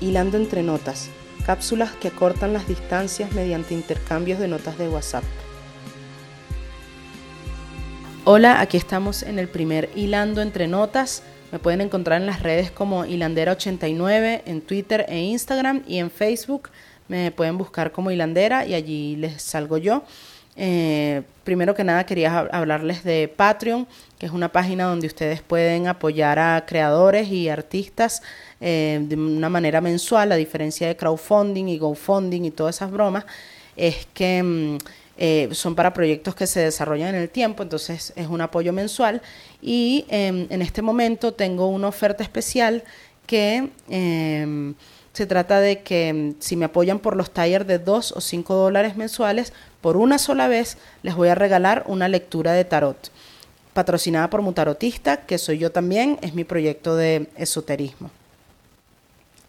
Hilando entre Notas, cápsulas que acortan las distancias mediante intercambios de notas de WhatsApp. Hola, aquí estamos en el primer Hilando entre Notas. Me pueden encontrar en las redes como Hilandera89, en Twitter e Instagram y en Facebook. Me pueden buscar como Hilandera y allí les salgo yo. Eh, primero que nada quería hablarles de Patreon, que es una página donde ustedes pueden apoyar a creadores y artistas eh, de una manera mensual, a diferencia de crowdfunding y GoFunding y todas esas bromas, es que mm, eh, son para proyectos que se desarrollan en el tiempo, entonces es un apoyo mensual. Y em, en este momento tengo una oferta especial que em, se trata de que mm, si me apoyan por los talleres de 2 o 5 dólares mensuales, por una sola vez les voy a regalar una lectura de tarot, patrocinada por Mutarotista, que soy yo también, es mi proyecto de esoterismo.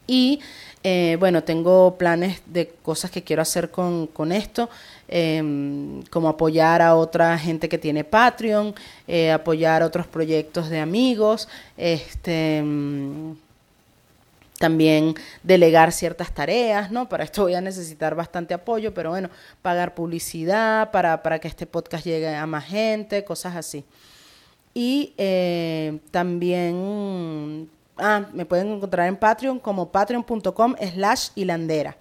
Y eh, bueno, tengo planes de cosas que quiero hacer con, esto, em, como apoyar a otra gente que tiene Patreon, eh, apoyar otros proyectos de amigos, este también delegar ciertas tareas, ¿no? Para esto voy a necesitar bastante apoyo, pero bueno, pagar publicidad para, para que este podcast llegue a más gente, cosas así. Y eh, también, ah, me pueden encontrar en Patreon como patreon.com slash hilandera.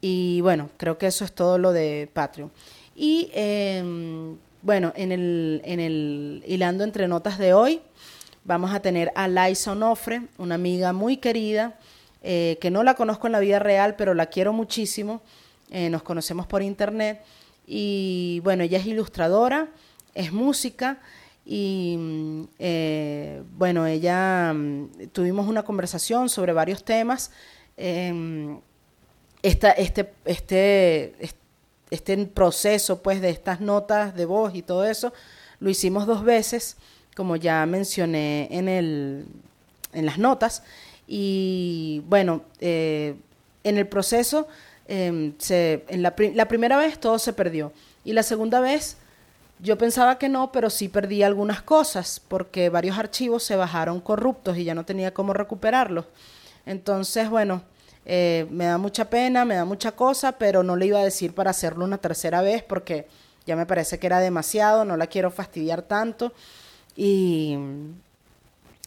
Y bueno, creo que eso es todo lo de Patreon. Y em, bueno, en el, en el hilando entre notas de hoy, vamos a tener a Laisa Onofre, una amiga muy querida, eh, que no la conozco en la vida real, pero la quiero muchísimo. Eh, nos conocemos por internet. Y bueno, ella es ilustradora, es música y mm, eh, bueno, ella mm, tuvimos una conversación sobre varios temas. Em, esta, este, este, este proceso pues de estas notas de voz y todo eso lo hicimos dos veces como ya mencioné en, el, en las notas. Y bueno, eh, en el proceso, em, en la, la primera vez todo se perdió. Y la segunda vez yo pensaba que no, pero sí perdí algunas cosas porque varios archivos se bajaron corruptos y ya no tenía cómo recuperarlos. Entonces, bueno, eh, me da mucha pena, me da mucha cosa, pero no le iba a decir para hacerlo una tercera vez porque ya me parece que era demasiado, no la quiero fastidiar tanto. Y,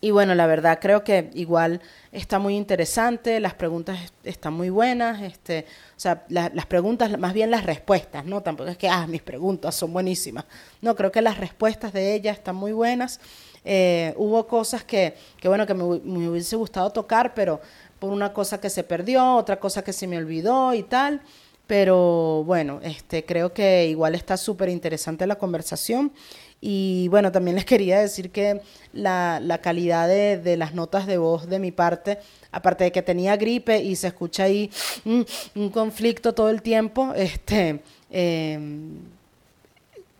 y bueno, la verdad creo que igual está muy interesante, las preguntas están muy buenas, este, o sea, las preguntas, más bien las respuestas, ¿no? Tampoco es que, ah, mis preguntas son buenísimas. No, creo que las respuestas de ella están muy buenas. Eh, hubo cosas que, que bueno, que me, hubiese gustado tocar, pero por una cosa que se perdió, otra cosa que se me olvidó y tal. Pero bueno, este, creo que igual está súper interesante la conversación. Y bueno, también les quería decir que la, la calidad de, las notas de voz de mi parte, aparte de que tenía gripe y se escucha ahí un, un conflicto todo el tiempo, este, eh,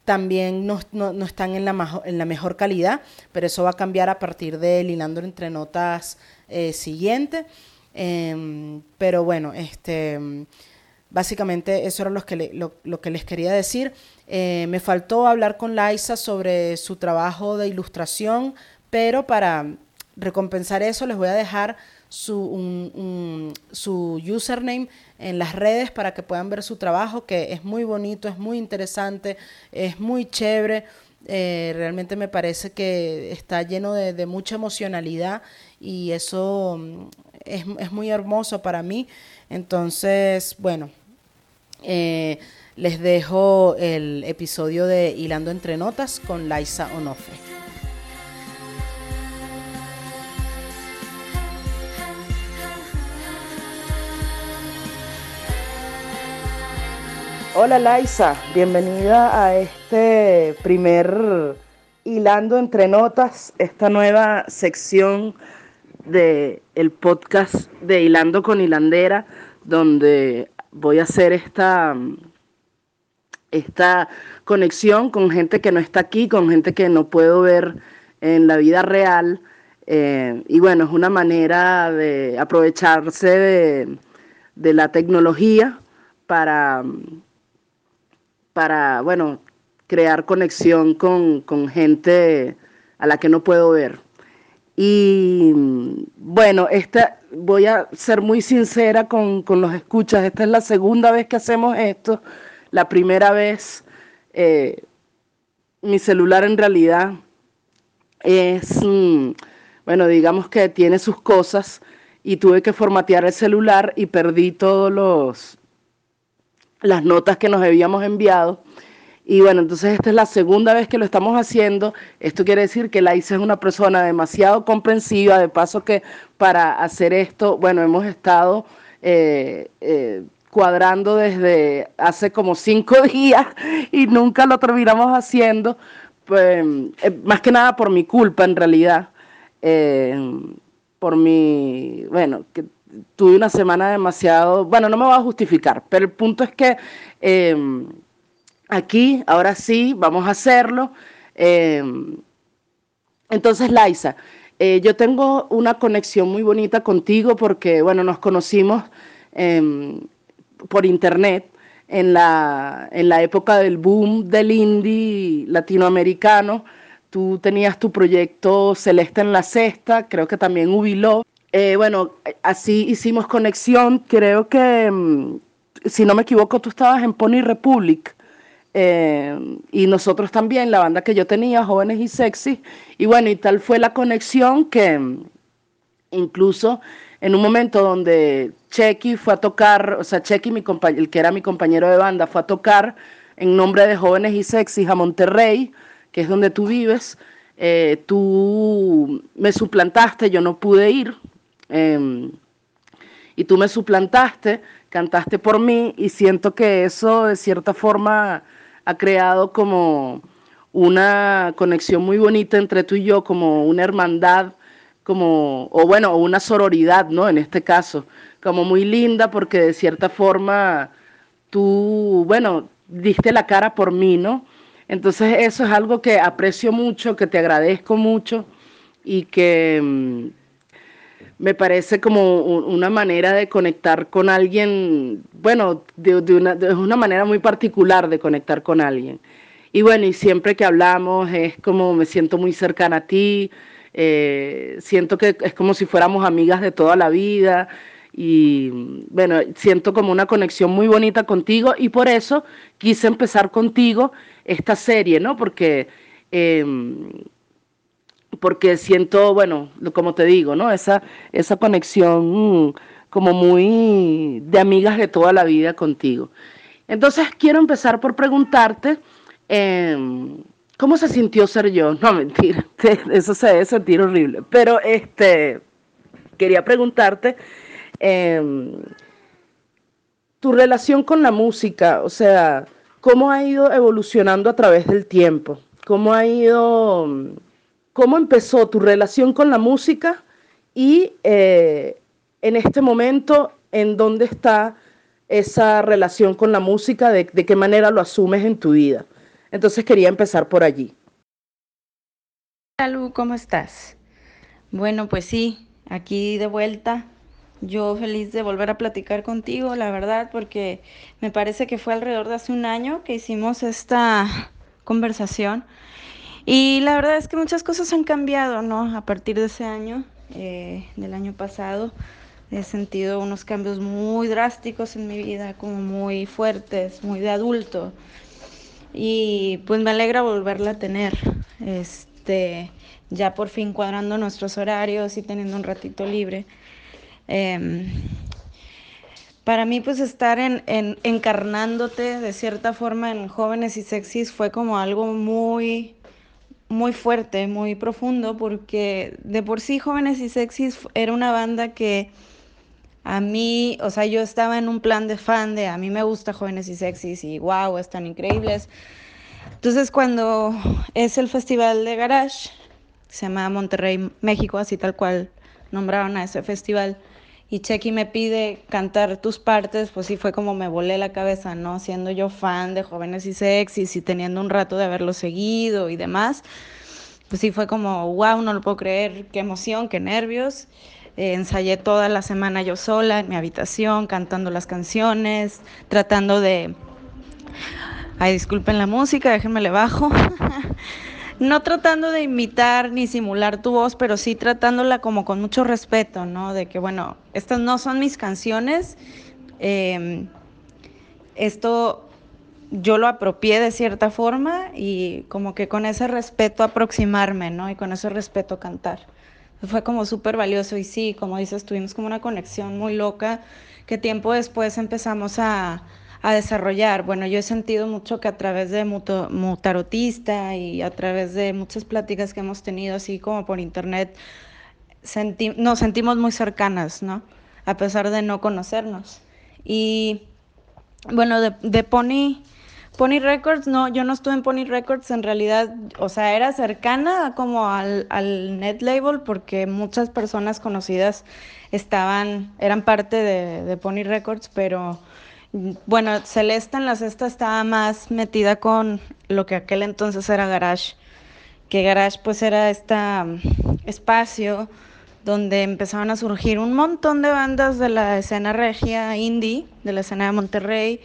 también no, no, no, están en la, en la mejor calidad, pero eso va a cambiar a partir del hilando entre notas eh, siguiente. Eh, pero bueno, este Básicamente eso era lo que, lo, que les quería decir. Eh, me faltó hablar con Laisa sobre su trabajo de ilustración, pero para recompensar eso les voy a dejar su, username en las redes para que puedan ver su trabajo, que es muy bonito, es muy interesante, es muy chévere. Eh, realmente me parece que está lleno de, mucha emocionalidad y eso mm, es, es, muy hermoso para mí. Entonces, bueno, eh, les dejo el episodio de Hilando entre Notas con Laisa Onofre. Hola Laisa, bienvenida a este primer Hilando entre Notas, esta nueva sección de el podcast de Hilando con Hilandera, donde voy a hacer esta, esta conexión con gente que no está aquí, con gente que no puedo ver en la vida real. Eh, y bueno, es una manera de aprovecharse de, de la tecnología para, para, bueno, crear conexión con, con gente a la que no puedo ver. Y bueno, esta, voy a ser muy sincera con, los escuchas. Esta es la segunda vez que hacemos esto. La primera vez, eh, mi celular en realidad es, mm, bueno, digamos que tiene sus cosas y tuve que formatear el celular y perdí todos los las notas que nos habíamos enviado. Y bueno, entonces esta es la segunda vez que lo estamos haciendo. Esto quiere decir que Laisa es una persona demasiado comprensiva. De paso que para hacer esto, bueno, hemos estado eh, eh, cuadrando desde hace como cinco días y nunca lo terminamos haciendo. Pues, eh, más que nada por mi culpa en realidad. por mi, bueno, que tuve una semana demasiado, bueno, no me voy a justificar, pero el punto es que aquí, ahora sí, vamos a hacerlo. Entonces, Laisa, eh, yo tengo una conexión muy bonita contigo porque, bueno, nos conocimos por internet en la, en la época del boom del indie latinoamericano. Tú tenías tu proyecto Celeste en la Cesta, creo que también Ubiló. Eh, bueno, así hicimos conexión. Creo que, em, si no me equivoco, tú estabas en Pony Republic. Eh, y nosotros también, la banda que yo tenía, Jóvenes y Sexy, y bueno, y tal fue la conexión que incluso en un momento donde Chequi fue a tocar, o sea, Chequi, mi el que era mi compañero de banda, fue a tocar en nombre de Jóvenes y Sexy a Monterrey, que es donde tú vives, eh, tú me suplantaste, yo no pude ir, em, y tú me suplantaste, cantaste por mí, y siento que eso de cierta forma ha creado como una conexión muy bonita entre tú y yo, como una hermandad, como, o bueno, una sororidad, ¿no? En este caso, como muy linda porque de cierta forma tú, bueno, diste la cara por mí, ¿no? Entonces eso es algo que aprecio mucho, que te agradezco mucho y que mm, me parece como una manera de conectar con alguien, bueno, de, una, una, manera muy particular de conectar con alguien. Y bueno, y siempre que hablamos es como me siento muy cercana a ti, eh, siento que es como si fuéramos amigas de toda la vida y bueno, siento como una conexión muy bonita contigo y por eso quise empezar contigo esta serie, ¿no? Porque... Em, porque siento, bueno, como te digo, ¿no? Esa, esa conexión mm, como muy de amigas de toda la vida contigo. Entonces quiero empezar por preguntarte, em, ¿cómo se sintió ser yo? No, mentira, eso se debe sentir horrible, pero este, quería preguntarte, em, tu relación con la música, o sea, ¿cómo ha ido evolucionando a través del tiempo? ¿Cómo ha ido cómo empezó tu relación con la música y eh, en este momento, en dónde está esa relación con la música, de, qué manera lo asumes en tu vida. Entonces quería empezar por allí. Lu, ¿cómo estás? Bueno, pues sí, aquí de vuelta. Yo feliz de volver a platicar contigo, la verdad, porque me parece que fue alrededor de hace un año que hicimos esta conversación y la verdad es que muchas cosas han cambiado, ¿no? A partir de ese año, eh, del año pasado, he sentido unos cambios muy drásticos en mi vida, como muy fuertes, muy de adulto. Y pues me alegra volverla a tener, este, ya por fin cuadrando nuestros horarios y teniendo un ratito libre. Em, para mí, pues estar en, en, encarnándote de cierta forma en jóvenes y sexys fue como algo muy muy fuerte, muy profundo, porque de por sí Jóvenes y Sexys era una banda que a mí, o sea, yo estaba en un plan de fan de a mí me gusta Jóvenes y Sexys y wow, están increíbles. Entonces cuando es el festival de garage, se llama Monterrey, México, así tal cual nombraron a ese festival, y Chequi me pide cantar tus partes, pues sí fue como me volé la cabeza, ¿no? Siendo yo fan de jóvenes y sexys y teniendo un rato de haberlo seguido y demás, pues sí fue como, wow, no lo puedo creer, qué emoción, qué nervios. Eh, ensayé toda la semana yo sola en mi habitación, cantando las canciones, tratando de... Ay, disculpen la música, déjenme le bajo. no tratando de imitar ni simular tu voz, pero sí tratándola como con mucho respeto, ¿no? De que, bueno, estas no son mis canciones, em, esto yo lo apropié de cierta forma y como que con ese respeto aproximarme, ¿no? Y con ese respeto cantar. Fue como súper valioso y sí, como dices, tuvimos como una conexión muy loca que tiempo después empezamos a, a desarrollar. Bueno, yo he sentido mucho que a través de Mutarotista y a través de muchas pláticas que hemos tenido, así como por internet, nos sentimos muy cercanas, ¿no? A pesar de no conocernos. Y bueno, de, de Pony, Pony Records, no, yo no estuve en Pony Records, en realidad, o sea, era cercana como al, al net label porque muchas personas conocidas estaban, eran parte de, de Pony Records, pero bueno, Celeste en la cesta estaba más metida con lo que aquel entonces era Garage, que Garage pues era este espacio donde empezaban a surgir un montón de bandas de la escena regia indie, de la escena de Monterrey,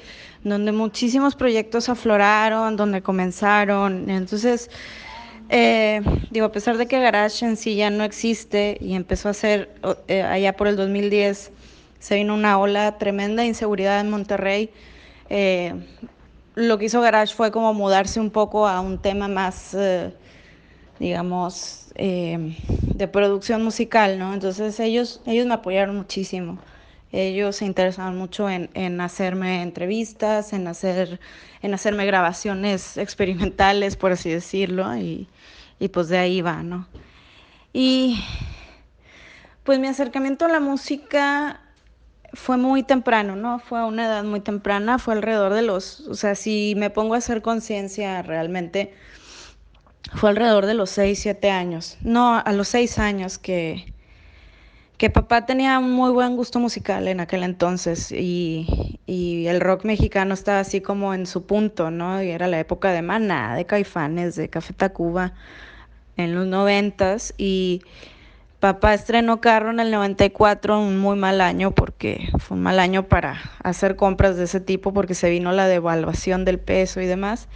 donde muchísimos proyectos afloraron, donde comenzaron. Entonces, eh, digo, a pesar de que Garage en sí ya no existe y empezó a ser eh, allá por el 2010, se vino una ola tremenda de inseguridad en Monterrey. Eh, lo que hizo Garage fue como mudarse un poco a un tema más, eh, digamos, de producción musical, ¿no? Entonces ellos, ellos me apoyaron muchísimo. Ellos se interesaban mucho en, en hacerme entrevistas, en, hacer, en hacerme grabaciones experimentales, por así decirlo, y, y pues de ahí va, ¿no? Y pues mi acercamiento a la música fue muy temprano, ¿no? Fue a una edad muy temprana, fue alrededor de los, o sea, si me pongo a hacer conciencia realmente, fue alrededor de los 6, 7 años. No, a los 6 años que, que papá tenía muy buen gusto musical en aquel entonces y, y, el rock mexicano estaba así como en su punto, ¿no? Y era la época de Maná, de Caifanes, de Café Tacuba en los noventas y Papá estrenó carro en el 94, un muy mal año porque fue un mal año para hacer compras de ese tipo porque se vino la devaluación del peso y demás.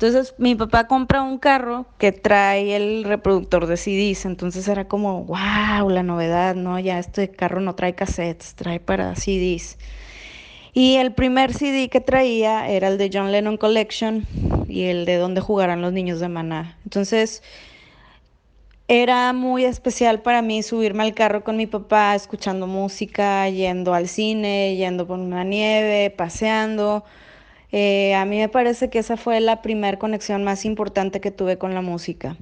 Entonces mi papá compra un carro que trae el reproductor de CDs, entonces era como, wow, la novedad, ¿no? Ya este carro no trae cassettes, trae para CDs. Y el primer CD que traía era el de John Lennon Collection y el de Dónde jugarán los niños de Maná. Entonces era muy especial para mí subirme al carro con mi papá, escuchando música, yendo al cine, yendo por una nieve, paseando. Eh, a mí me parece que esa fue la primera conexión más importante que tuve con la música.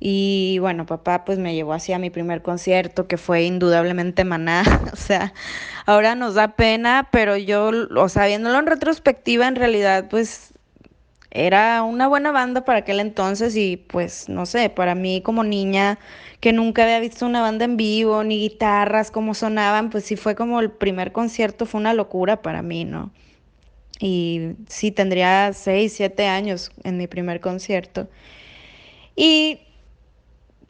Y bueno, papá pues me llevó hacia mi primer concierto, que fue indudablemente Maná. o sea, ahora nos da pena, pero yo, o sea, viéndolo en retrospectiva, en realidad pues era una buena banda para aquel entonces y pues no sé, para mí como niña que nunca había visto una banda en vivo, ni guitarras, cómo sonaban, pues sí fue como el primer concierto, fue una locura para mí, ¿no? Y sí, tendría seis, siete años en mi primer concierto. Y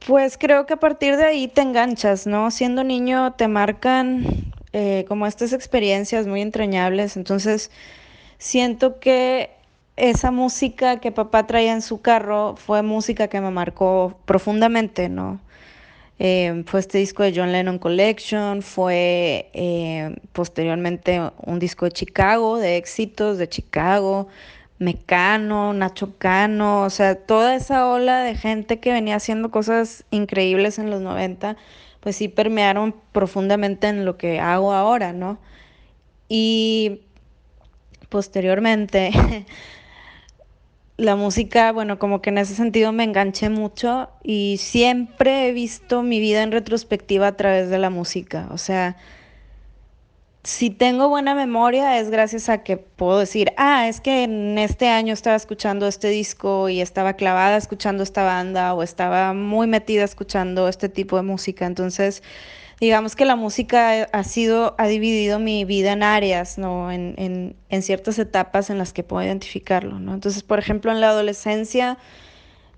pues creo que a partir de ahí te enganchas, ¿no? Siendo niño te marcan eh, como estas experiencias muy entrañables, entonces siento que esa música que papá traía en su carro fue música que me marcó profundamente, ¿no? Eh, fue este disco de John Lennon Collection, fue eh, posteriormente un disco de Chicago, de éxitos de Chicago, Mecano, Nacho Cano, o sea, toda esa ola de gente que venía haciendo cosas increíbles en los 90, pues sí permearon profundamente en lo que hago ahora, ¿no? Y posteriormente la música, bueno, como que en ese sentido me enganché mucho y siempre he visto mi vida en retrospectiva a través de la música. O sea, si tengo buena memoria es gracias a que puedo decir, ah, es que en este año estaba escuchando este disco y estaba clavada escuchando esta banda o estaba muy metida escuchando este tipo de música. Entonces, digamos que la música ha sido, ha dividido mi vida en áreas, ¿no? En, en, en, ciertas etapas en las que puedo identificarlo, ¿no? Entonces, por ejemplo, en la adolescencia,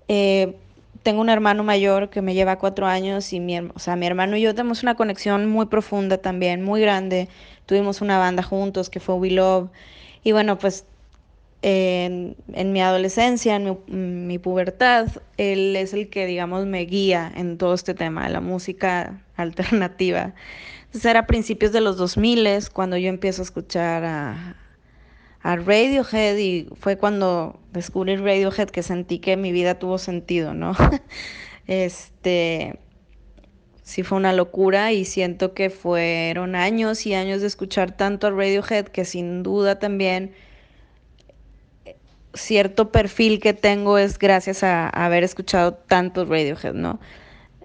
eh, tengo un hermano mayor que me lleva cuatro años y mi, o sea, mi hermano y yo tenemos una conexión muy profunda también, muy grande. Tuvimos una banda juntos que fue We Love. Y bueno, pues en, mi adolescencia, en mi, pubertad, él es el que, digamos, me guía en todo este tema de la música alternativa. Entonces era a principios de los 2000 cuando yo empiezo a escuchar a, a Radiohead y fue cuando descubrí Radiohead que sentí que mi vida tuvo sentido, ¿no? este, sí fue una locura y siento que fueron años y años de escuchar tanto a Radiohead que sin duda también cierto perfil que tengo es gracias a, haber escuchado tanto Radiohead, ¿no?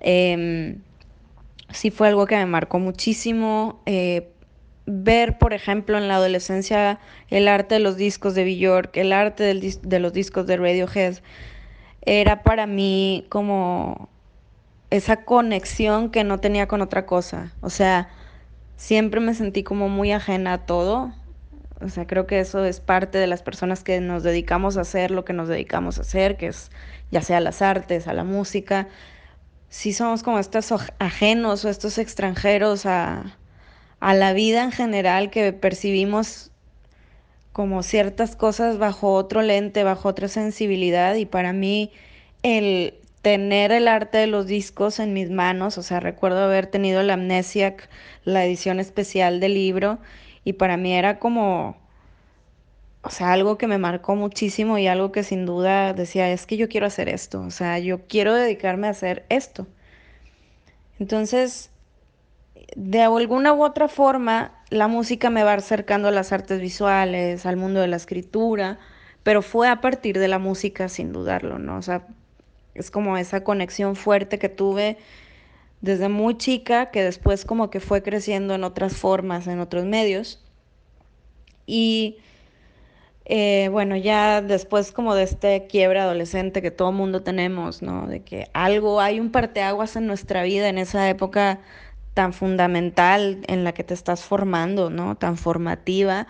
Em, sí fue algo que me marcó muchísimo. Eh, ver, por ejemplo, en la adolescencia el arte de los discos de Bjork, el arte de los discos de Radiohead, era para mí como esa conexión que no tenía con otra cosa. O sea, siempre me sentí como muy ajena a todo. O sea, creo que eso es parte de las personas que nos dedicamos a hacer lo que nos dedicamos a hacer, que es ya sea las artes, a la música. Si somos como estos ajenos o estos extranjeros a, a la vida en general que percibimos como ciertas cosas bajo otro lente, bajo otra sensibilidad y para mí el tener el arte de los discos en mis manos, o sea, recuerdo haber tenido la Amnesiac, la edición especial del libro y para mí era como o sea, algo que me marcó muchísimo y algo que sin duda decía, es que yo quiero hacer esto, o sea, yo quiero dedicarme a hacer esto. Entonces, de alguna u otra forma, la música me va acercando a las artes visuales, al mundo de la escritura, pero fue a partir de la música sin dudarlo, ¿no? O sea, es como esa conexión fuerte que tuve desde muy chica, que después como que fue creciendo en otras formas, en otros medios. Y eh, bueno, ya después como de este quiebre adolescente que todo mundo tenemos, ¿no? De que algo, hay un parteaguas en nuestra vida en esa época tan fundamental en la que te estás formando, ¿no? Tan formativa,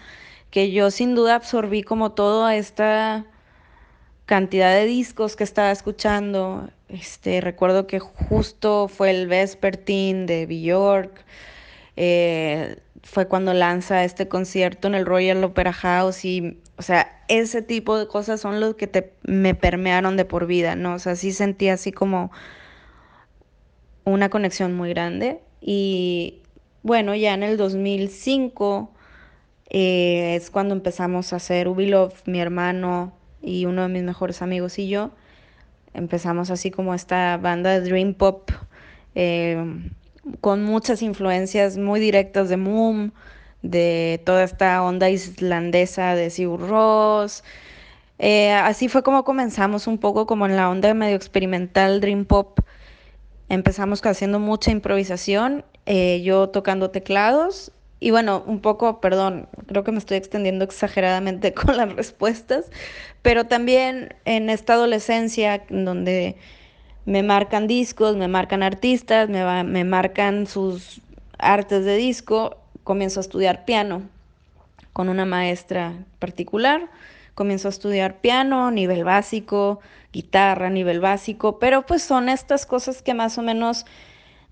que yo sin duda absorbí como toda esta cantidad de discos que estaba escuchando. Este, recuerdo que justo fue el Vespertine de Bjork. Eh, fue cuando lanza este concierto en el Royal Opera House y, o sea, ese tipo de cosas son los que te, me permearon de por vida, ¿no? O sea, sí sentí así como una conexión muy grande. Y bueno, ya en el 2005 eh, es cuando empezamos a hacer Ubilove, mi hermano y uno de mis mejores amigos y yo. Empezamos así como esta banda de Dream Pop eh, con muchas influencias muy directas de Moom, de toda esta onda islandesa de Sigur Rós. Eh, así fue como comenzamos un poco como en la onda medio experimental Dream Pop Empezamos haciendo mucha improvisación, eh, yo tocando teclados y bueno, un poco, perdón, creo que me estoy extendiendo exageradamente con las respuestas, pero también en esta adolescencia donde me marcan discos, me marcan artistas, me, me marcan sus artes de disco, comienzo a estudiar piano con una maestra particular, comienzo a estudiar piano, nivel básico, guitarra nivel básico, pero pues son estas cosas que más o menos,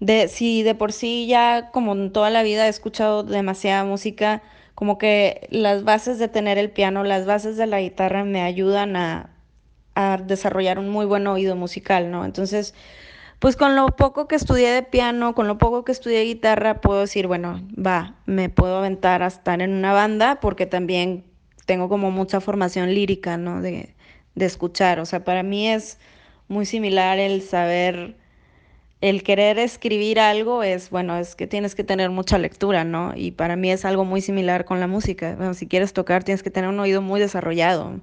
de, si de por sí ya como en toda la vida he escuchado demasiada música, como que las bases de tener el piano, las bases de la guitarra me ayudan a, a desarrollar un muy buen oído musical, ¿no? Entonces, pues con lo poco que estudié de piano, con lo poco que estudié guitarra, puedo decir, bueno, va, me puedo aventar a estar en una banda porque también tengo como mucha formación lírica, ¿no? De, de escuchar. O sea, para mí es muy similar el saber, el querer escribir algo es, bueno, es que tienes que tener mucha lectura, ¿no? Y para mí es algo muy similar con la música. Bueno, si quieres tocar, tienes que tener un oído muy desarrollado.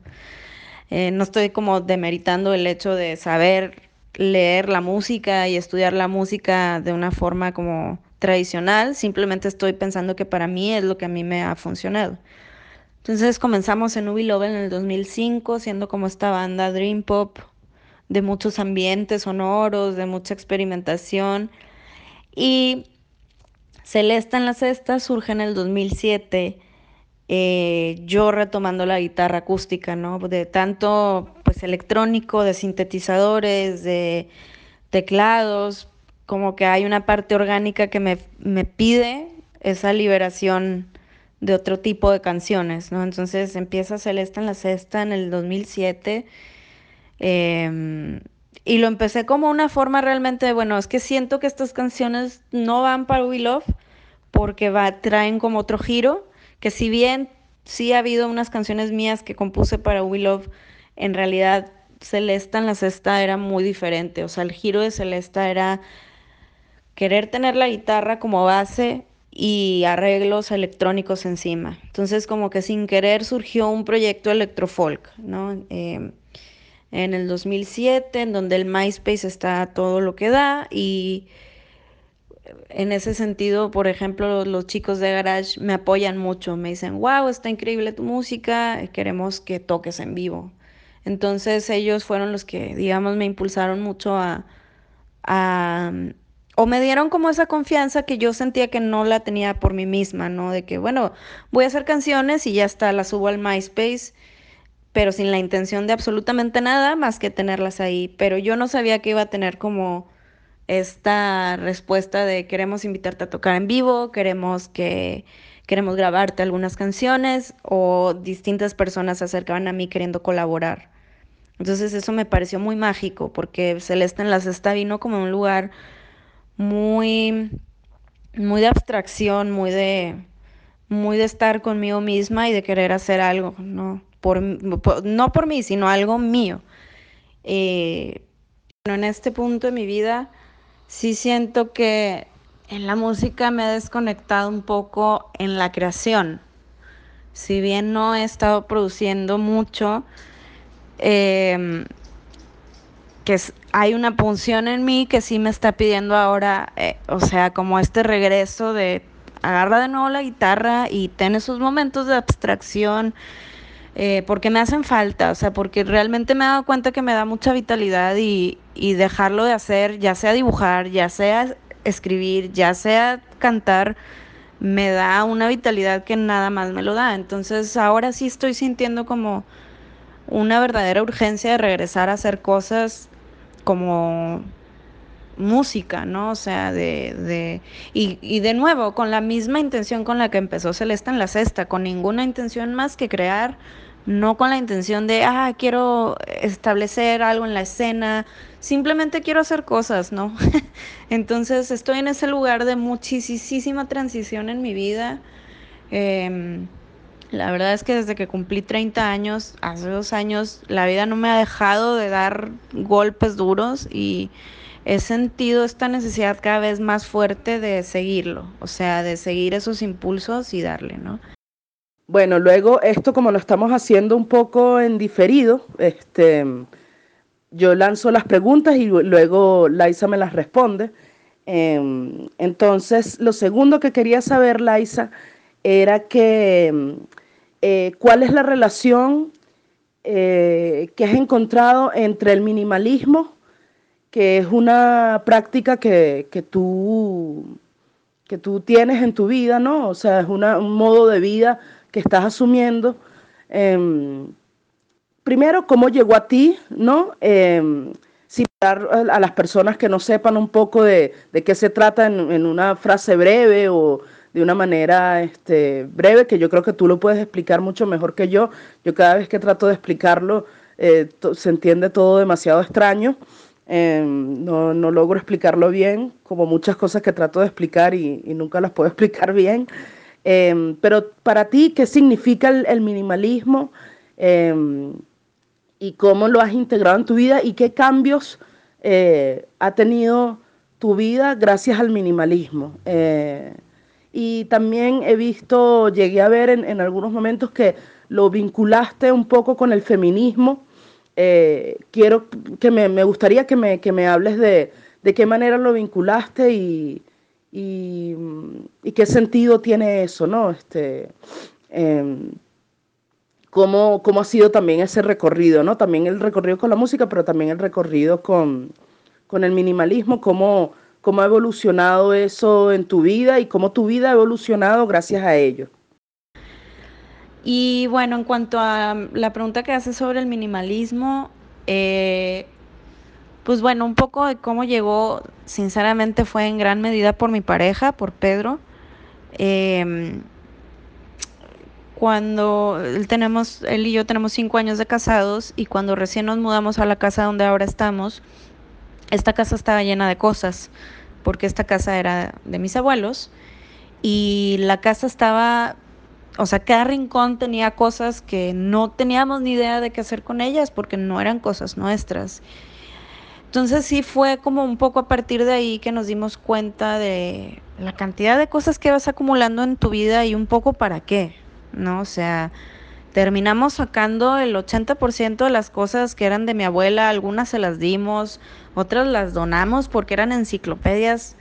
Eh, no estoy como demeritando el hecho de saber leer la música y estudiar la música de una forma como tradicional, simplemente estoy pensando que para mí es lo que a mí me ha funcionado. Entonces comenzamos en Ubi Love en el 2005, siendo como esta banda Dream Pop de muchos ambientes sonoros, de mucha experimentación. Y Celesta en la Cesta surge en el 2007, eh, yo retomando la guitarra acústica, ¿no? De tanto pues electrónico, de sintetizadores, de teclados, como que hay una parte orgánica que me, me pide esa liberación de otro tipo de canciones, ¿no? Entonces empieza Celeste en la Cesta en el 2007 em, y lo empecé como una forma realmente, bueno, es que siento que estas canciones no van para We Love porque va, traen como otro giro, que si bien sí ha habido unas canciones mías que compuse para We Love, en realidad Celeste en la Cesta era muy diferente, o sea, el giro de Celeste era querer tener la guitarra como base y arreglos electrónicos encima. Entonces como que sin querer surgió un proyecto electrofolk, ¿no? Em, en el 2007, en donde el MySpace está todo lo que da y en ese sentido, por ejemplo, los chicos de Garage me apoyan mucho, me dicen, wow, está increíble tu música, queremos que toques en vivo. Entonces ellos fueron los que, digamos, me impulsaron mucho a, a o me dieron como esa confianza que yo sentía que no la tenía por mí misma, ¿no? De que, bueno, voy a hacer canciones y ya está, las subo al MySpace, pero sin la intención de absolutamente nada más que tenerlas ahí. Pero yo no sabía que iba a tener como esta respuesta de queremos invitarte a tocar en vivo, queremos que queremos grabarte algunas canciones o distintas personas se acercaban a mí queriendo colaborar. Entonces eso me pareció muy mágico porque Celeste en la Cesta vino como un lugar muy, muy de abstracción, muy de, muy de estar conmigo misma y de querer hacer algo, no por, no por mí, sino algo mío. Eh, en este punto de mi vida sí siento que en la música me he desconectado un poco en la creación. Si bien no he estado produciendo mucho, eh, que hay una punción en mí que sí me está pidiendo ahora, eh, o sea, como este regreso de agarra de nuevo la guitarra y ten esos momentos de abstracción, eh, porque me hacen falta, o sea, porque realmente me he dado cuenta que me da mucha vitalidad y, y dejarlo de hacer, ya sea dibujar, ya sea escribir, ya sea cantar, me da una vitalidad que nada más me lo da. Entonces ahora sí estoy sintiendo como una verdadera urgencia de regresar a hacer cosas como música, ¿no? O sea, de, de y, y, de nuevo, con la misma intención con la que empezó Celeste en la Cesta, con ninguna intención más que crear, no con la intención de, ah, quiero establecer algo en la escena, simplemente quiero hacer cosas, ¿no? Entonces estoy en ese lugar de muchísima transición en mi vida. Eh, la verdad es que desde que cumplí 30 años, hace dos años, la vida no me ha dejado de dar golpes duros y he sentido esta necesidad cada vez más fuerte de seguirlo, o sea, de seguir esos impulsos y darle, ¿no? Bueno, luego esto como lo estamos haciendo un poco en diferido, este, yo lanzo las preguntas y luego Laisa me las responde. Em, entonces, lo segundo que quería saber, Laisa, era que eh, cuál es la relación eh, que has encontrado entre el minimalismo, que es una práctica que, tú, que tú tienes en tu vida, ¿no? O sea, es un modo de vida que estás asumiendo. Em, primero, cómo llegó a ti, ¿no? Eh, a las personas que no sepan un poco de, qué se trata en, en, una frase breve o de una manera este, breve, que yo creo que tú lo puedes explicar mucho mejor que yo. Yo cada vez que trato de explicarlo, eh, se entiende todo demasiado extraño. Em, no, no, logro explicarlo bien, como muchas cosas que trato de explicar y, nunca las puedo explicar bien. Em, pero para ti, ¿qué significa el, minimalismo? Em, ¿Y cómo lo has integrado en tu vida? ¿Y qué cambios eh, ha tenido tu vida gracias al minimalismo? Eh, y también he visto, llegué a ver en, algunos momentos que lo vinculaste un poco con el feminismo. Eh, quiero que me, gustaría que me, que me hables de, de, qué manera lo vinculaste y, y, y, qué sentido tiene eso, ¿no? Este, eh, cómo, cómo, ha sido también ese recorrido, ¿no? También el recorrido con la música, pero también el recorrido con, con el minimalismo, cómo, cómo ha evolucionado eso en tu vida y cómo tu vida ha evolucionado gracias a ello. Y bueno, en cuanto a la pregunta que haces sobre el minimalismo, eh, pues bueno, un poco de cómo llegó, sinceramente fue en gran medida por mi pareja, por Pedro. Em, cuando él tenemos, él y yo tenemos cinco años de casados y cuando recién nos mudamos a la casa donde ahora estamos, esta casa estaba llena de cosas, porque esta casa era de mis abuelos y la casa estaba, o sea, cada rincón tenía cosas que no teníamos ni idea de qué hacer con ellas porque no eran cosas nuestras. Entonces sí fue como un poco a partir de ahí que nos dimos cuenta de la cantidad de cosas que vas acumulando en tu vida y un poco para qué, ¿no? O sea, terminamos sacando el 80% de las cosas que eran de mi abuela, algunas se las dimos, otras las donamos porque eran enciclopedias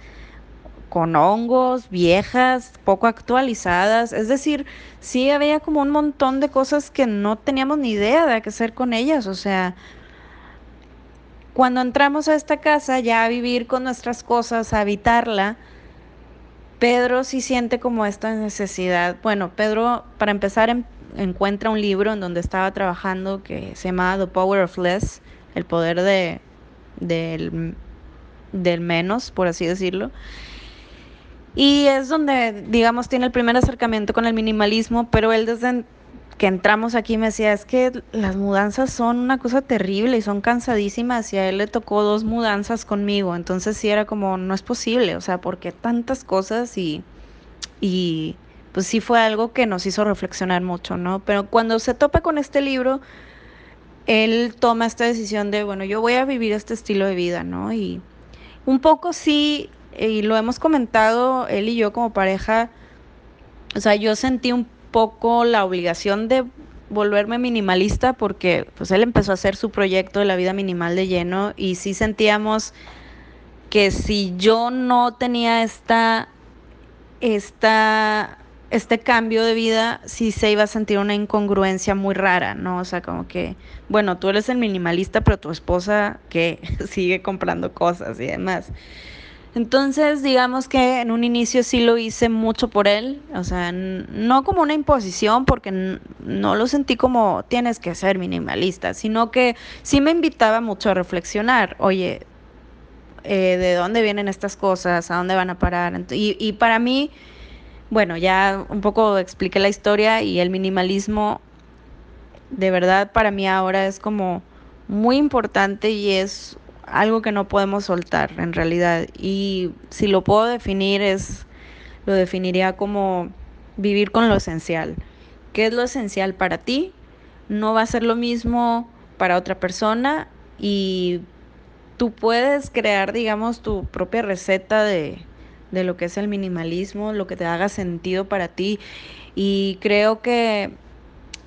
con hongos, viejas, poco actualizadas, es decir, sí había como un montón de cosas que no teníamos ni idea de qué hacer con ellas, o sea, cuando entramos a esta casa ya a vivir con nuestras cosas, a habitarla, Pedro sí siente como esta necesidad. Bueno, Pedro, para empezar, em, encuentra un libro en donde estaba trabajando que se llama The Power of Less, el poder de, del, del menos, por así decirlo. Y es donde, digamos, tiene el primer acercamiento con el minimalismo, pero él desde que entramos aquí me decía, es que las mudanzas son una cosa terrible y son cansadísimas y a él le tocó dos mudanzas conmigo, entonces sí era como, no es posible, o sea, ¿por qué tantas cosas? Y, y pues sí fue algo que nos hizo reflexionar mucho, ¿no? Pero cuando se topa con este libro, él toma esta decisión de, bueno, yo voy a vivir este estilo de vida, ¿no? Y un poco sí, y lo hemos comentado él y yo como pareja, o sea, yo sentí un poco la obligación de volverme minimalista porque pues él empezó a hacer su proyecto de la vida minimal de lleno y sí sentíamos que si yo no tenía esta esta este cambio de vida sí se iba a sentir una incongruencia muy rara, ¿no? O sea, como que, bueno, tú eres el minimalista, pero tu esposa que sigue comprando cosas y demás. Entonces, digamos que en un inicio sí lo hice mucho por él, o sea, no como una imposición, porque no lo sentí como tienes que ser minimalista, sino que sí me invitaba mucho a reflexionar, oye, eh, ¿de dónde vienen estas cosas? ¿A dónde van a parar? Y, y para mí, bueno, ya un poco expliqué la historia y el minimalismo, de verdad, para mí ahora es como muy importante y es algo que no podemos soltar en realidad. Y si lo puedo definir es, lo definiría como vivir con lo esencial. ¿Qué es lo esencial para ti? No va a ser lo mismo para otra persona y tú puedes crear, digamos, tu propia receta de, de lo que es el minimalismo, lo que te haga sentido para ti. Y creo que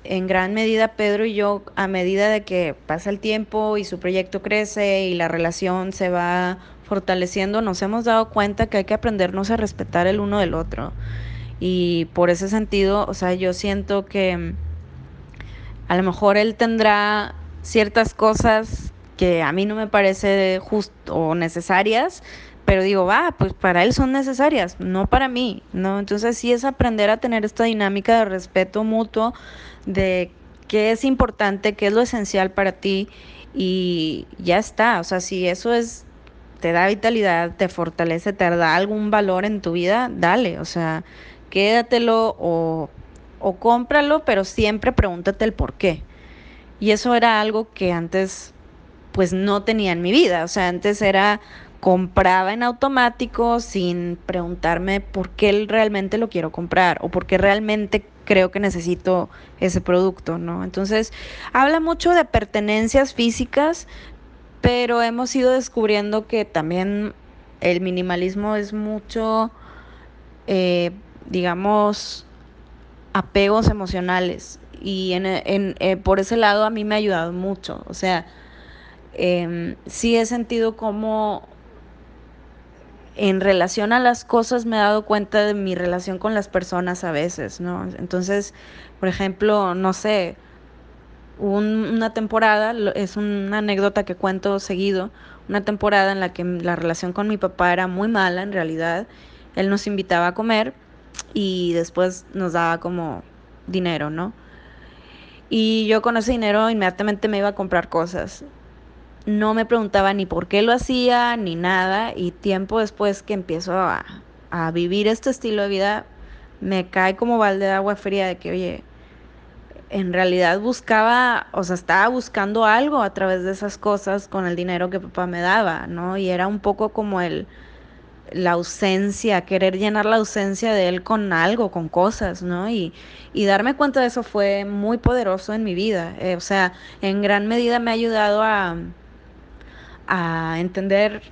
en gran medida Pedro y yo, a medida de que pasa el tiempo y su proyecto crece y la relación se va fortaleciendo, nos hemos dado cuenta que hay que aprendernos a respetar el uno del otro. Y por ese sentido, o sea, yo siento que mm, a lo mejor él tendrá ciertas cosas que a mí no me parece justo o necesarias, pero digo, va, pues para él son necesarias, no para mí, ¿no? Entonces sí es aprender a tener esta dinámica de respeto mutuo, de qué es importante, qué es lo esencial para ti y ya está, o sea, si eso es, te da vitalidad, te fortalece, te da algún valor en tu vida, dale, o sea, quédatelo o, o cómpralo, pero siempre pregúntate el por qué. Y eso era algo que antes pues no tenía en mi vida, o sea, antes era compraba en automático sin preguntarme por qué realmente lo quiero comprar o por qué realmente creo que necesito ese producto, ¿no? Entonces, habla mucho de pertenencias físicas, pero hemos ido descubriendo que también el minimalismo es mucho, eh, digamos, apegos emocionales. Y en, eh, por ese lado a mí me ha ayudado mucho. O sea, eh, sí he sentido como en relación a las cosas me he dado cuenta de mi relación con las personas a veces, ¿no? Entonces, por ejemplo, no sé, una temporada, es una anécdota que cuento seguido, una temporada en la que la relación con mi papá era muy mala en realidad. Él nos invitaba a comer y después nos daba como dinero, ¿no? Y yo con ese dinero inmediatamente me iba a comprar cosas no me preguntaba ni por qué lo hacía, ni nada, y tiempo después que empiezo a, vivir este estilo de vida, me cae como balde de agua fría de que, oye, en realidad buscaba, o sea, estaba buscando algo a través de esas cosas con el dinero que papá me daba, ¿no? Y era un poco como el la ausencia, querer llenar la ausencia de él con algo, con cosas, ¿no? Y, y darme cuenta de eso fue muy poderoso en mi vida. Eh, o sea, en gran medida me ha ayudado a, a entender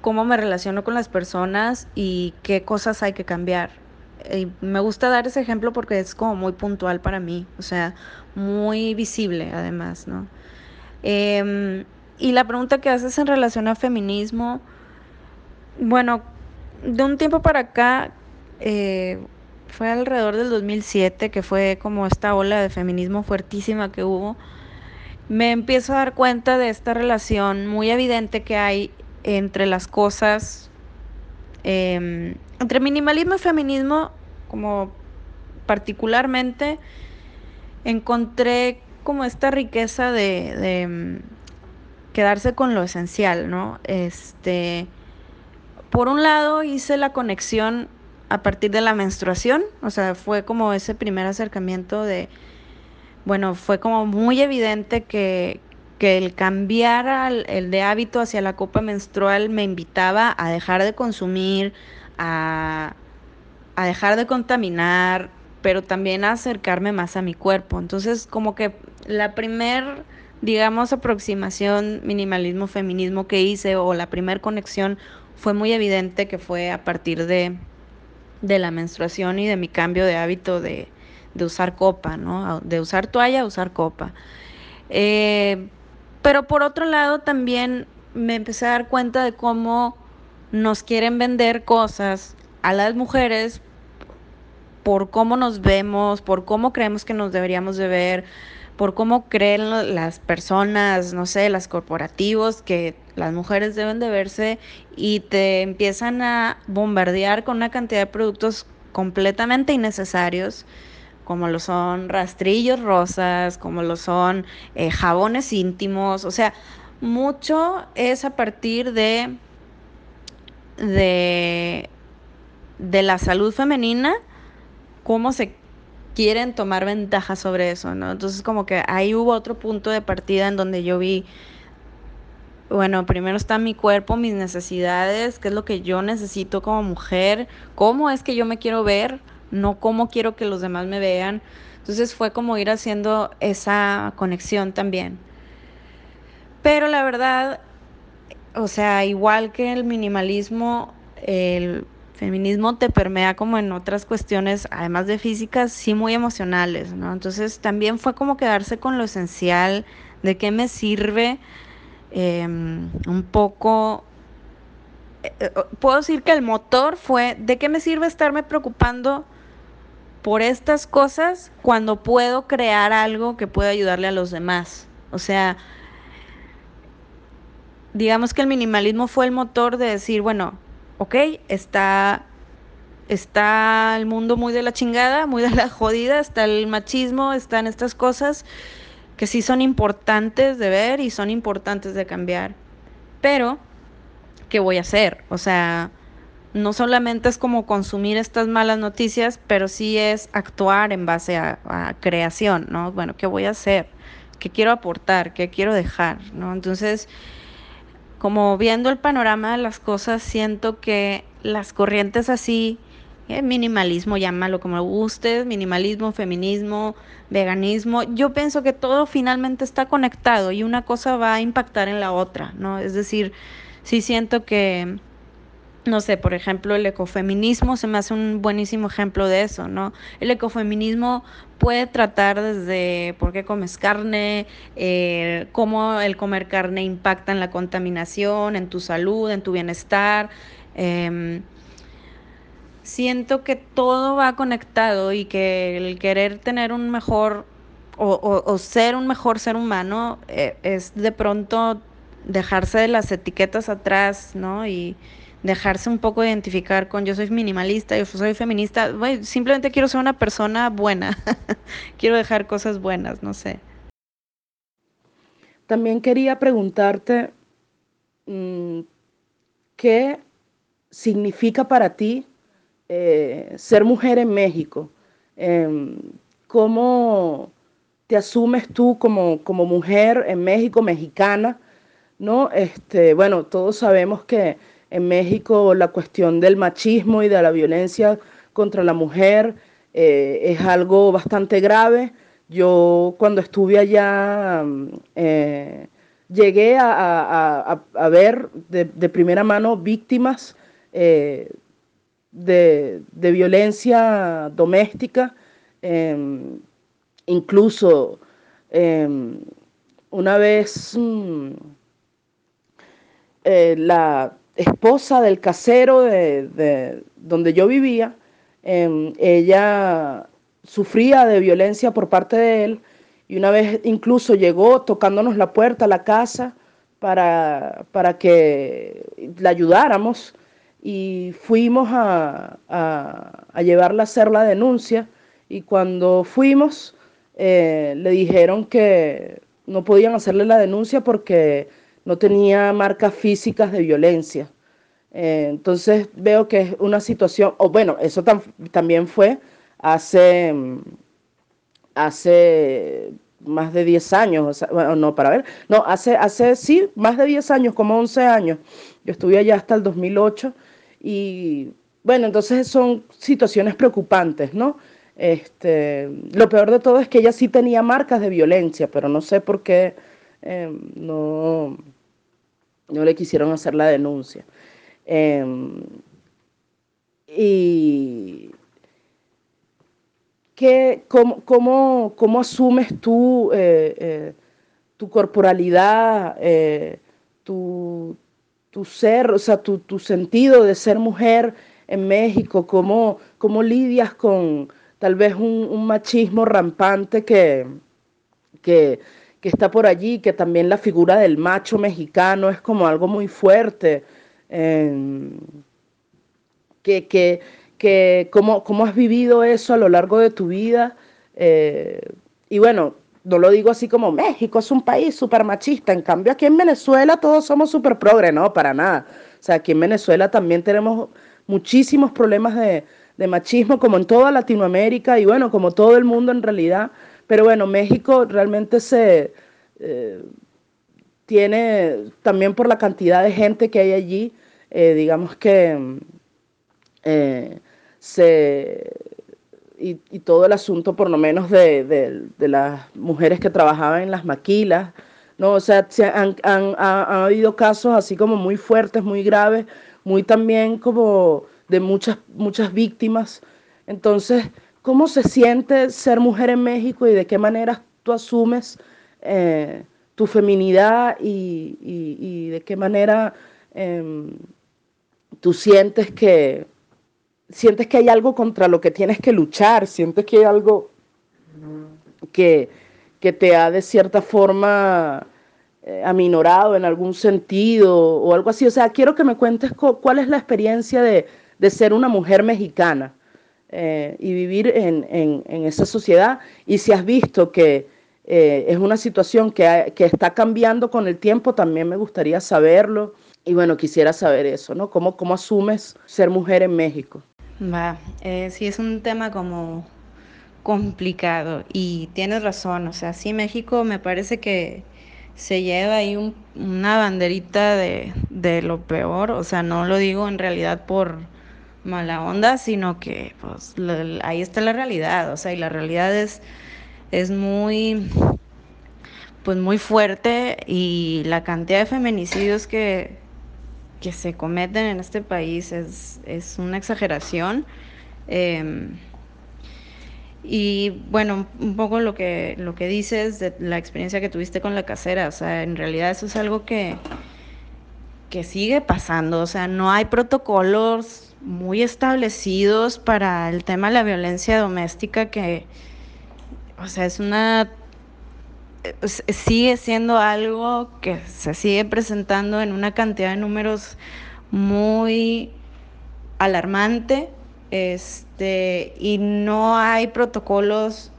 cómo me relaciono con las personas y qué cosas hay que cambiar. Y me gusta dar ese ejemplo porque es como muy puntual para mí, o sea, muy visible además, ¿no? Em, y la pregunta que haces en relación a feminismo, bueno, de un tiempo para acá, eh, fue alrededor del 2007, que fue como esta ola de feminismo fuertísima que hubo, me empiezo a dar cuenta de esta relación muy evidente que hay entre las cosas, em, entre minimalismo y feminismo, como particularmente, encontré como esta riqueza de, de em, quedarse con lo esencial, ¿no? Este por un lado hice la conexión a partir de la menstruación, o sea, fue como ese primer acercamiento de, bueno, fue como muy evidente que, el cambiar el de hábito hacia la copa menstrual me invitaba a dejar de consumir, a, a dejar de contaminar, pero también a acercarme más a mi cuerpo. Entonces, como que la primer, digamos, aproximación minimalismo, feminismo que hice o la primer conexión fue muy evidente que fue a partir de, la menstruación y de mi cambio de hábito de, usar copa, ¿no? De usar toalla usar copa. Eh, pero por otro lado también me empecé a dar cuenta de cómo nos quieren vender cosas a las mujeres por cómo nos vemos, por cómo creemos que nos deberíamos de ver, por cómo creen las personas, no sé, las corporativos, que las mujeres deben de verse y te empiezan a bombardear con una cantidad de productos completamente innecesarios, como lo son rastrillos rosas, como lo son eh, jabones íntimos, o sea, mucho es a partir de, de, de la salud femenina, cómo se quieren tomar ventaja sobre eso, ¿no? Entonces como que ahí hubo otro punto de partida en donde yo vi, bueno, primero está mi cuerpo, mis necesidades, qué es lo que yo necesito como mujer, cómo es que yo me quiero ver, no cómo quiero que los demás me vean. Entonces fue como ir haciendo esa conexión también. Pero la verdad, o sea, igual que el minimalismo, el feminismo te permea como en otras cuestiones, además de físicas, sí muy emocionales, ¿no? Entonces también fue como quedarse con lo esencial, de qué me sirve em, un poco... Eh, eh, puedo decir que el motor fue, ¿de qué me sirve estarme preocupando por estas cosas cuando puedo crear algo que pueda ayudarle a los demás? O sea, digamos que el minimalismo fue el motor de decir, bueno, ok, está, está el mundo muy de la chingada, muy de la jodida, está el machismo, están estas cosas que sí son importantes de ver y son importantes de cambiar. Pero, ¿qué voy a hacer? O sea, no solamente es como consumir estas malas noticias, pero sí es actuar en base a, creación, ¿no? Bueno, ¿qué voy a hacer? ¿Qué quiero aportar? ¿Qué quiero dejar? ¿no? Entonces, como viendo el panorama de las cosas, siento que las corrientes así, eh, minimalismo, llámalo como gustes, minimalismo, feminismo, veganismo, yo pienso que todo finalmente está conectado y una cosa va a impactar en la otra, ¿no? Es decir, sí siento que no sé, por ejemplo, el ecofeminismo se me hace un buenísimo ejemplo de eso, ¿no? El ecofeminismo puede tratar desde por qué comes carne, eh, cómo el comer carne impacta en la contaminación, en tu salud, en tu bienestar. Em, siento que todo va conectado y que el querer tener un mejor o, ser un mejor ser humano eh, es de pronto dejarse de las etiquetas atrás, ¿no? Y, dejarse un poco identificar con yo soy minimalista, yo soy feminista, simplemente quiero ser una persona buena, quiero dejar cosas buenas, no sé. También quería preguntarte mm, qué significa para ti eh, ser mujer en México. Em, cómo te asumes tú como, como mujer en México, mexicana, ¿no? Este, bueno, todos sabemos que en México la cuestión del machismo y de la violencia contra la mujer eh, es algo bastante grave. Yo cuando estuve allá mm, eh, llegué a, ver de, primera mano víctimas eh, de, violencia doméstica, em, incluso em, una vez mm, la esposa del casero de, donde yo vivía, em, ella sufría de violencia por parte de él y una vez incluso llegó tocándonos la puerta a la casa para, para que la ayudáramos y fuimos a, a, llevarla a hacer la denuncia y cuando fuimos eh, le dijeron que no podían hacerle la denuncia porque no tenía marcas físicas de violencia. Eh, entonces veo que es una situación, o bueno, eso también fue hace, hace más de 10 años, bueno, no, para ver, no, hace, hace sí, más de 10 años, como 11 años. Yo estuve allá hasta el 2008 y bueno, entonces son situaciones preocupantes, ¿no? Este, lo peor de todo es que ella sí tenía marcas de violencia, pero no sé por qué eh, no, no le quisieron hacer la denuncia. Em, y ¿qué, cómo, cómo, asumes tú eh, eh, tu corporalidad, eh, tu, tu, ser, o sea, tu, tu, sentido de ser mujer en México? ¿Cómo, cómo lidias con tal vez un, un machismo rampante que, que que está por allí, que también la figura del macho mexicano es como algo muy fuerte. que, que, que cómo, cómo, has vivido eso a lo largo de tu vida. Eh, y bueno, no lo digo así como México es un país súper machista, en cambio aquí en Venezuela todos somos súper progre, no, para nada. O sea, aquí en Venezuela también tenemos muchísimos problemas de, de machismo, como en toda Latinoamérica y bueno, como todo el mundo en realidad. Pero bueno, México realmente se eh, tiene, también por la cantidad de gente que hay allí, eh, digamos que eh, se, y, todo el asunto por lo menos de, las mujeres que trabajaban en las maquilas, ¿no? O sea, han, han, habido casos así como muy fuertes, muy graves, muy también como de muchas, muchas víctimas. Entonces, ¿Cómo se siente ser mujer en México y de qué manera tú asumes eh, tu feminidad y, de qué manera em, tú sientes que, sientes que hay algo contra lo que tienes que luchar, sientes que hay algo que, que te ha de cierta forma eh, aminorado en algún sentido o algo así. O sea, quiero que me cuentes cuál es la experiencia de, de ser una mujer mexicana. Eh, y vivir en, en, esa sociedad y si has visto que eh, es una situación que, que, está cambiando con el tiempo, también me gustaría saberlo. Y bueno, quisiera saber eso, ¿no? ¿Cómo, cómo asumes ser mujer en México? Va, eh, sí es un tema como complicado y tienes razón, o sea, sí México me parece que se lleva ahí un, una banderita de, de lo peor, o sea, no lo digo en realidad por mala onda, sino que pues ahí está la realidad, o sea, y la realidad es, es muy, pues muy fuerte y la cantidad de feminicidios que, que se cometen en este país es, es una exageración. Em, y bueno, un poco lo que, lo que dices de la experiencia que tuviste con la casera, o sea, en realidad eso es algo que, que sigue pasando, o sea, no hay protocolos muy establecidos para el tema de la violencia doméstica que, o sea, es una, sigue siendo algo que se sigue presentando en una cantidad de números muy alarmante, este, y no hay protocolos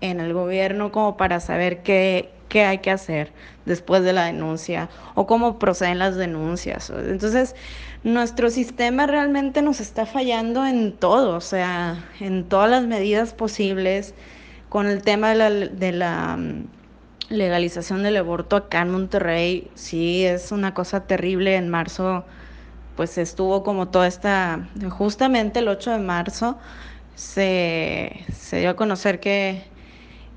en el gobierno como para saber qué, qué hay que hacer después de la denuncia o cómo proceden las denuncias. Entonces, nuestro sistema realmente nos está fallando en todo, o sea, en todas las medidas posibles, con el tema de la, de la mm, legalización del aborto acá en Monterrey, sí, es una cosa terrible. En marzo, pues estuvo como toda esta, justamente el 8 de marzo, se, se dio a conocer que,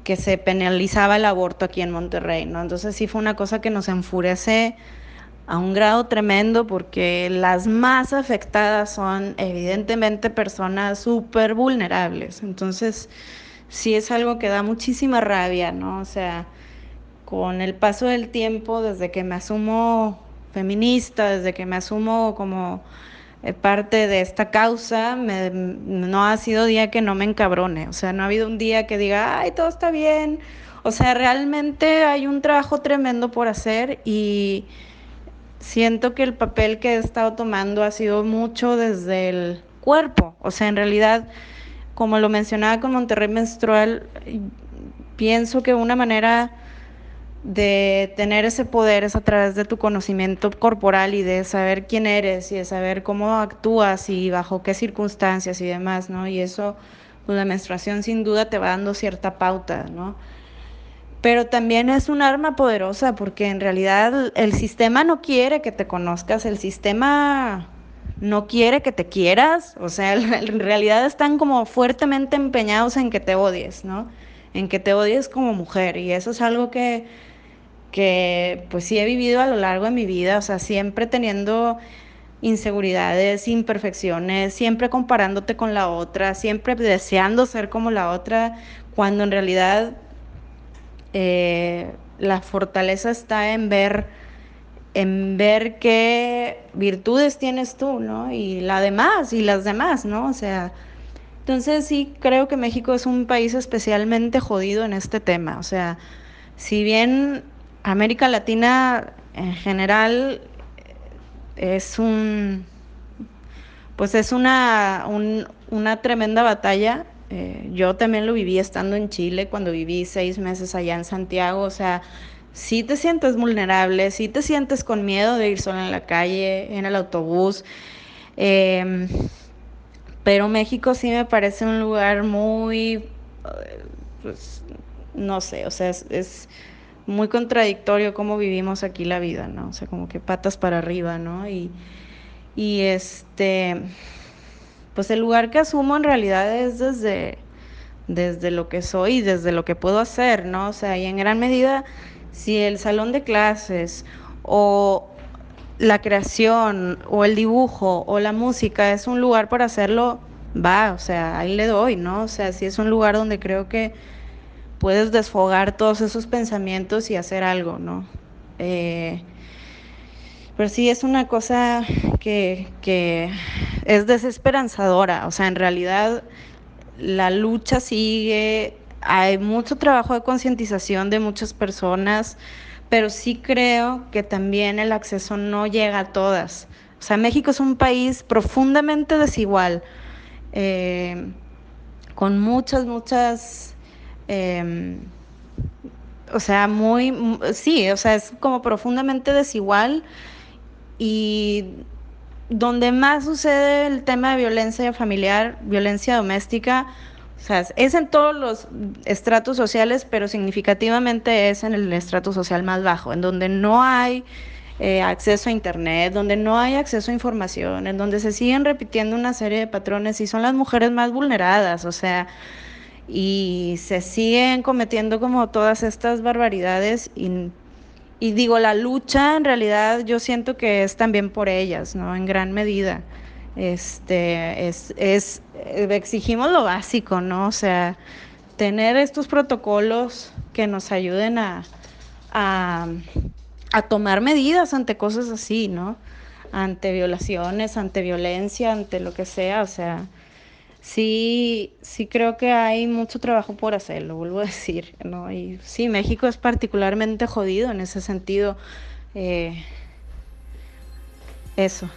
que se penalizaba el aborto aquí en Monterrey, ¿no? Entonces sí fue una cosa que nos enfurece a un grado tremendo porque las más afectadas son evidentemente personas súper vulnerables. Entonces sí es algo que da muchísima rabia, ¿no? O sea, con el paso del tiempo, desde que me asumo feminista, desde que me asumo como parte de esta causa, no ha sido día que no me encabrone, o sea, no ha habido un día que diga, ay, todo está bien, o sea, realmente hay un trabajo tremendo por hacer y siento que el papel que he estado tomando ha sido mucho desde el cuerpo, o sea, en realidad, como lo mencionaba con Monterrey Menstrual, pienso que una manera de tener ese poder es a través de tu conocimiento corporal y de saber quién eres y de saber cómo actúas y bajo qué circunstancias y demás, ¿no? Y eso, pues la menstruación sin duda te va dando cierta pauta, ¿no? Pero también es un arma poderosa porque en realidad el sistema no quiere que te conozcas, el sistema no quiere que te quieras, o sea, en realidad están como fuertemente empeñados en que te odies, ¿no? En que te odies como mujer y eso es algo que que pues sí he vivido a lo largo de mi vida, o sea, siempre teniendo inseguridades, imperfecciones, siempre comparándote con la otra, siempre deseando ser como la otra, cuando en realidad eh, la fortaleza está en ver, en ver qué virtudes tienes tú, ¿no? Y la demás, y las demás, ¿no? O sea, entonces sí creo que México es un país especialmente jodido en este tema, o sea, si bien América Latina en general es un pues es una, una tremenda batalla. Eh, yo también lo viví estando en Chile, cuando viví seis meses allá en Santiago. O sea, sí te sientes vulnerable, sí te sientes con miedo de ir sola en la calle, en el autobús. Em, pero México sí me parece un lugar muy, eh, pues, no sé, o sea, es muy contradictorio cómo vivimos aquí la vida, ¿no? O sea, como que patas para arriba, ¿no? Y, y este, pues el lugar que asumo en realidad es desde, desde lo que soy, desde lo que puedo hacer, ¿no? O sea, y en gran medida, si el salón de clases o la creación o el dibujo o la música es un lugar para hacerlo, va, o sea, ahí le doy, ¿no? O sea, si es un lugar donde creo que puedes desfogar todos esos pensamientos y hacer algo, ¿no? Eh, pero sí es una cosa que, que, es desesperanzadora, o sea, en realidad la lucha sigue, hay mucho trabajo de concientización de muchas personas, pero sí creo que también el acceso no llega a todas. O sea, México es un país profundamente desigual, eh, con muchas, muchas Em, o sea, muy, sí, o sea, es como profundamente desigual y donde más sucede el tema de violencia familiar, violencia doméstica, o sea, es en todos los estratos sociales, pero significativamente es en el estrato social más bajo, en donde no hay eh, acceso a Internet, donde no hay acceso a información, en donde se siguen repitiendo una serie de patrones y son las mujeres más vulneradas, o sea, y se siguen cometiendo como todas estas barbaridades y, digo, la lucha en realidad yo siento que es también por ellas, ¿no? En gran medida. Este, es, es, exigimos lo básico, ¿no? O sea, tener estos protocolos que nos ayuden a, a, a tomar medidas ante cosas así, ¿no? Ante violaciones, ante violencia, ante lo que sea, o sea, sí, sí creo que hay mucho trabajo por hacer, lo vuelvo a decir, ¿no? Y sí, México es particularmente jodido en ese sentido. Eh, eso.